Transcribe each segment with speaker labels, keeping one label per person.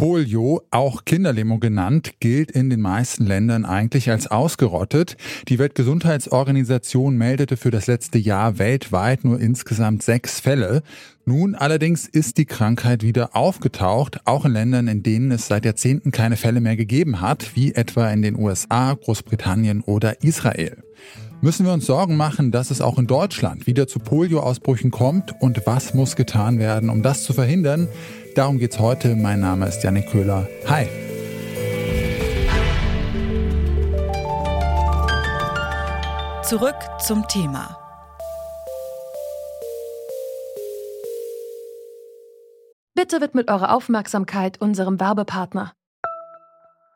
Speaker 1: Polio, auch Kinderlähmung genannt, gilt in den meisten Ländern eigentlich als ausgerottet. Die Weltgesundheitsorganisation meldete für das letzte Jahr weltweit nur insgesamt sechs Fälle. Nun allerdings ist die Krankheit wieder aufgetaucht, auch in Ländern, in denen es seit Jahrzehnten keine Fälle mehr gegeben hat, wie etwa in den USA, Großbritannien oder Israel. Müssen wir uns Sorgen machen, dass es auch in Deutschland wieder zu Polioausbrüchen kommt und was muss getan werden, um das zu verhindern? Darum geht's heute. Mein Name ist Janik Köhler. Hi.
Speaker 2: Zurück zum Thema.
Speaker 3: Bitte widmet eure Aufmerksamkeit unserem Werbepartner.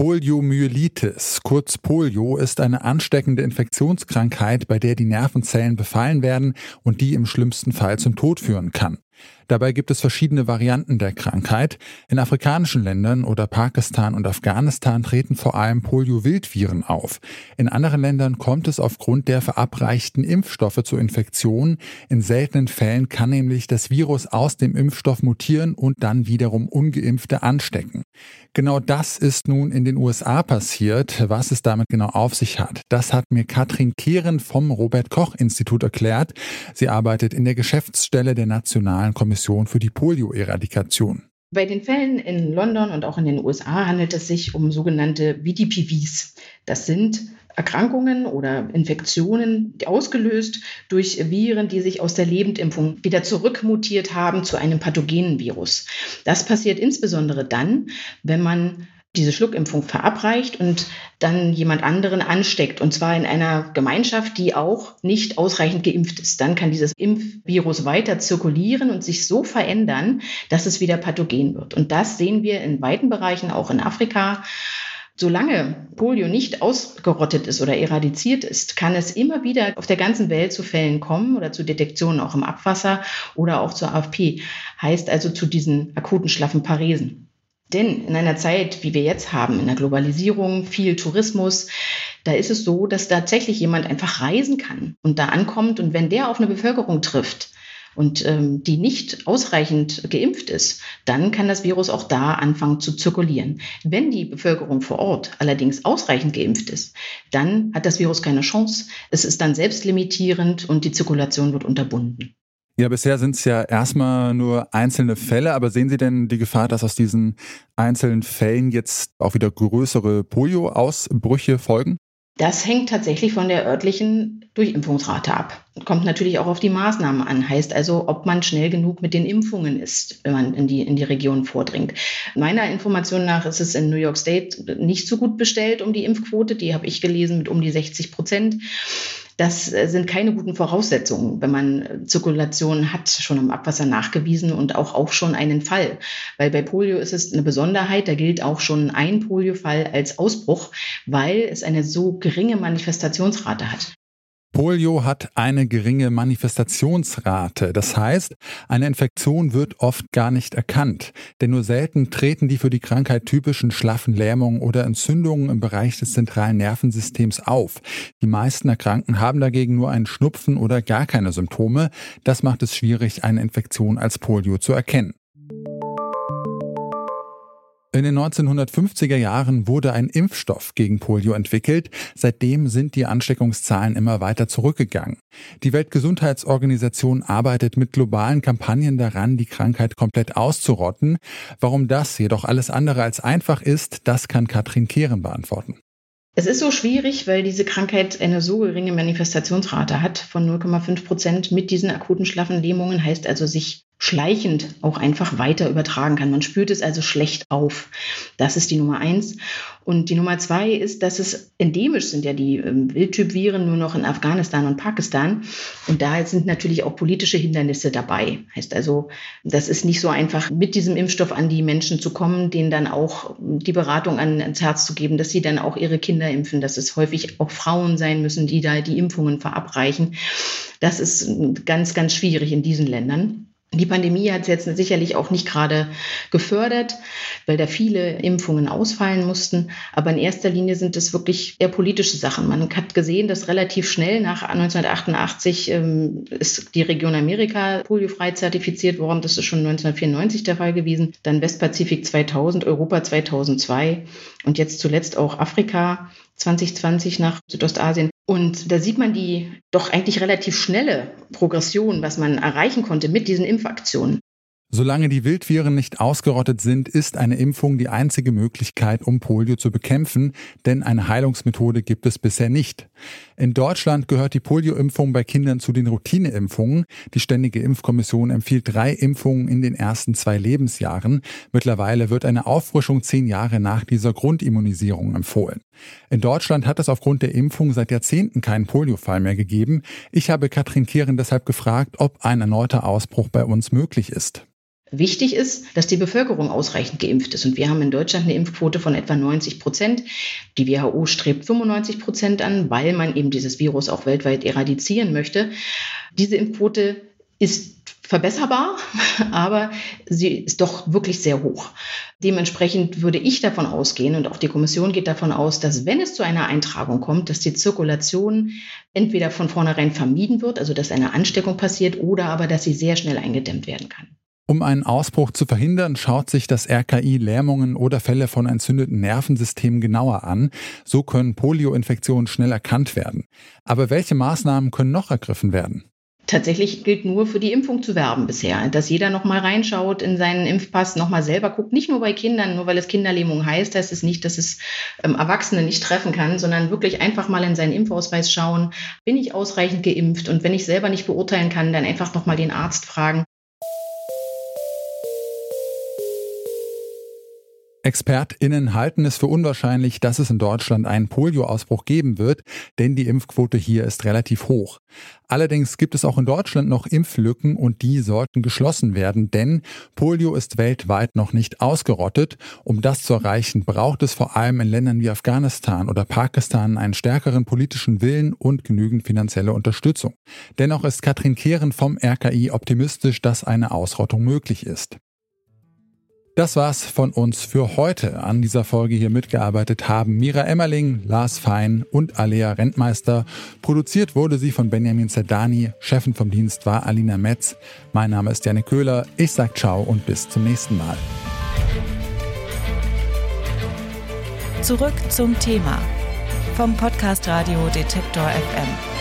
Speaker 1: Poliomyelitis, kurz Polio, ist eine ansteckende Infektionskrankheit, bei der die Nervenzellen befallen werden und die im schlimmsten Fall zum Tod führen kann. Dabei gibt es verschiedene Varianten der Krankheit. In afrikanischen Ländern oder Pakistan und Afghanistan treten vor allem Polio-Wildviren auf. In anderen Ländern kommt es aufgrund der verabreichten Impfstoffe zu Infektionen. In seltenen Fällen kann nämlich das Virus aus dem Impfstoff mutieren und dann wiederum ungeimpfte anstecken. Genau das ist nun in den USA passiert. Was es damit genau auf sich hat, das hat mir Katrin Kehren vom Robert Koch Institut erklärt. Sie arbeitet in der Geschäftsstelle der Nationalen Kommission Kommission für die Polio-Eradikation.
Speaker 4: Bei den Fällen in London und auch in den USA handelt es sich um sogenannte VDPVs. Das sind Erkrankungen oder Infektionen ausgelöst durch Viren, die sich aus der Lebendimpfung wieder zurückmutiert haben zu einem pathogenen Virus. Das passiert insbesondere dann, wenn man diese Schluckimpfung verabreicht und dann jemand anderen ansteckt, und zwar in einer Gemeinschaft, die auch nicht ausreichend geimpft ist. Dann kann dieses Impfvirus weiter zirkulieren und sich so verändern, dass es wieder pathogen wird. Und das sehen wir in weiten Bereichen, auch in Afrika. Solange Polio nicht ausgerottet ist oder eradiziert ist, kann es immer wieder auf der ganzen Welt zu Fällen kommen oder zu Detektionen auch im Abwasser oder auch zur AFP. Heißt also zu diesen akuten schlaffen Paresen. Denn in einer Zeit, wie wir jetzt haben, in der Globalisierung, viel Tourismus, da ist es so, dass tatsächlich jemand einfach reisen kann und da ankommt. Und wenn der auf eine Bevölkerung trifft und ähm, die nicht ausreichend geimpft ist, dann kann das Virus auch da anfangen zu zirkulieren. Wenn die Bevölkerung vor Ort allerdings ausreichend geimpft ist, dann hat das Virus keine Chance. Es ist dann selbstlimitierend und die Zirkulation wird unterbunden.
Speaker 1: Ja, bisher sind es ja erstmal nur einzelne Fälle, aber sehen Sie denn die Gefahr, dass aus diesen einzelnen Fällen jetzt auch wieder größere Polio-Ausbrüche folgen?
Speaker 4: Das hängt tatsächlich von der örtlichen Durchimpfungsrate ab. Kommt natürlich auch auf die Maßnahmen an. Heißt also, ob man schnell genug mit den Impfungen ist, wenn man in die, in die Region vordringt. Meiner Information nach ist es in New York State nicht so gut bestellt um die Impfquote. Die habe ich gelesen mit um die 60 Prozent. Das äh, sind keine guten Voraussetzungen, wenn man äh, Zirkulation hat, schon im Abwasser nachgewiesen und auch, auch schon einen Fall. Weil bei Polio ist es eine Besonderheit, da gilt auch schon ein Poliofall als Ausbruch, weil es eine so geringe Manifestationsrate hat.
Speaker 1: Polio hat eine geringe Manifestationsrate. Das heißt, eine Infektion wird oft gar nicht erkannt, denn nur selten treten die für die Krankheit typischen schlaffen Lähmungen oder Entzündungen im Bereich des zentralen Nervensystems auf. Die meisten Erkrankten haben dagegen nur einen Schnupfen oder gar keine Symptome. Das macht es schwierig, eine Infektion als Polio zu erkennen. In den 1950er Jahren wurde ein Impfstoff gegen Polio entwickelt. Seitdem sind die Ansteckungszahlen immer weiter zurückgegangen. Die Weltgesundheitsorganisation arbeitet mit globalen Kampagnen daran, die Krankheit komplett auszurotten. Warum das jedoch alles andere als einfach ist, das kann Katrin Kehren beantworten.
Speaker 4: Es ist so schwierig, weil diese Krankheit eine so geringe Manifestationsrate hat von 0,5 Prozent mit diesen akuten schlaffen Lähmungen, heißt also sich schleichend auch einfach weiter übertragen kann. Man spürt es also schlecht auf. Das ist die Nummer eins. Und die Nummer zwei ist, dass es endemisch sind ja die ähm, Wildtyp-Viren nur noch in Afghanistan und Pakistan. Und da sind natürlich auch politische Hindernisse dabei. Heißt also, das ist nicht so einfach, mit diesem Impfstoff an die Menschen zu kommen, denen dann auch die Beratung ans Herz zu geben, dass sie dann auch ihre Kinder impfen, dass es häufig auch Frauen sein müssen, die da die Impfungen verabreichen. Das ist ganz, ganz schwierig in diesen Ländern. Die Pandemie hat es jetzt sicherlich auch nicht gerade gefördert, weil da viele Impfungen ausfallen mussten. Aber in erster Linie sind es wirklich eher politische Sachen. Man hat gesehen, dass relativ schnell nach 1988 ähm, ist die Region Amerika poliofrei zertifiziert worden. Das ist schon 1994 der Fall gewesen. Dann Westpazifik 2000, Europa 2002 und jetzt zuletzt auch Afrika 2020 nach Südostasien. Und da sieht man die doch eigentlich relativ schnelle Progression, was man erreichen konnte mit diesen Impfaktionen.
Speaker 1: Solange die Wildviren nicht ausgerottet sind, ist eine Impfung die einzige Möglichkeit, um Polio zu bekämpfen, denn eine Heilungsmethode gibt es bisher nicht. In Deutschland gehört die Polioimpfung bei Kindern zu den Routineimpfungen. Die Ständige Impfkommission empfiehlt drei Impfungen in den ersten zwei Lebensjahren. Mittlerweile wird eine Auffrischung zehn Jahre nach dieser Grundimmunisierung empfohlen. In Deutschland hat es aufgrund der Impfung seit Jahrzehnten keinen Poliofall mehr gegeben. Ich habe Katrin Kehren deshalb gefragt, ob ein erneuter Ausbruch bei uns möglich ist.
Speaker 4: Wichtig ist, dass die Bevölkerung ausreichend geimpft ist. Und wir haben in Deutschland eine Impfquote von etwa 90 Prozent. Die WHO strebt 95 Prozent an, weil man eben dieses Virus auch weltweit eradizieren möchte. Diese Impfquote ist verbesserbar, aber sie ist doch wirklich sehr hoch. Dementsprechend würde ich davon ausgehen und auch die Kommission geht davon aus, dass wenn es zu einer Eintragung kommt, dass die Zirkulation entweder von vornherein vermieden wird, also dass eine Ansteckung passiert, oder aber dass sie sehr schnell eingedämmt werden kann.
Speaker 1: Um einen Ausbruch zu verhindern, schaut sich das RKI Lähmungen oder Fälle von entzündeten Nervensystemen genauer an. So können Polioinfektionen schnell erkannt werden. Aber welche Maßnahmen können noch ergriffen werden?
Speaker 4: Tatsächlich gilt nur für die Impfung zu werben bisher, dass jeder noch mal reinschaut in seinen Impfpass, noch mal selber guckt, nicht nur bei Kindern, nur weil es Kinderlähmung heißt, heißt es nicht, dass es ähm, Erwachsene nicht treffen kann, sondern wirklich einfach mal in seinen Impfausweis schauen, bin ich ausreichend geimpft und wenn ich selber nicht beurteilen kann, dann einfach noch mal den Arzt fragen.
Speaker 1: ExpertInnen halten es für unwahrscheinlich, dass es in Deutschland einen Polioausbruch geben wird, denn die Impfquote hier ist relativ hoch. Allerdings gibt es auch in Deutschland noch Impflücken und die sollten geschlossen werden, denn Polio ist weltweit noch nicht ausgerottet. Um das zu erreichen, braucht es vor allem in Ländern wie Afghanistan oder Pakistan einen stärkeren politischen Willen und genügend finanzielle Unterstützung. Dennoch ist Katrin Kehren vom RKI optimistisch, dass eine Ausrottung möglich ist. Das war's von uns für heute. An dieser Folge hier mitgearbeitet haben Mira Emmerling, Lars Fein und Alea Rentmeister. Produziert wurde sie von Benjamin Zerdani. Chefin vom Dienst war Alina Metz. Mein Name ist Janne Köhler. Ich sag ciao und bis zum nächsten Mal.
Speaker 2: Zurück zum Thema vom Podcast Radio Detektor FM.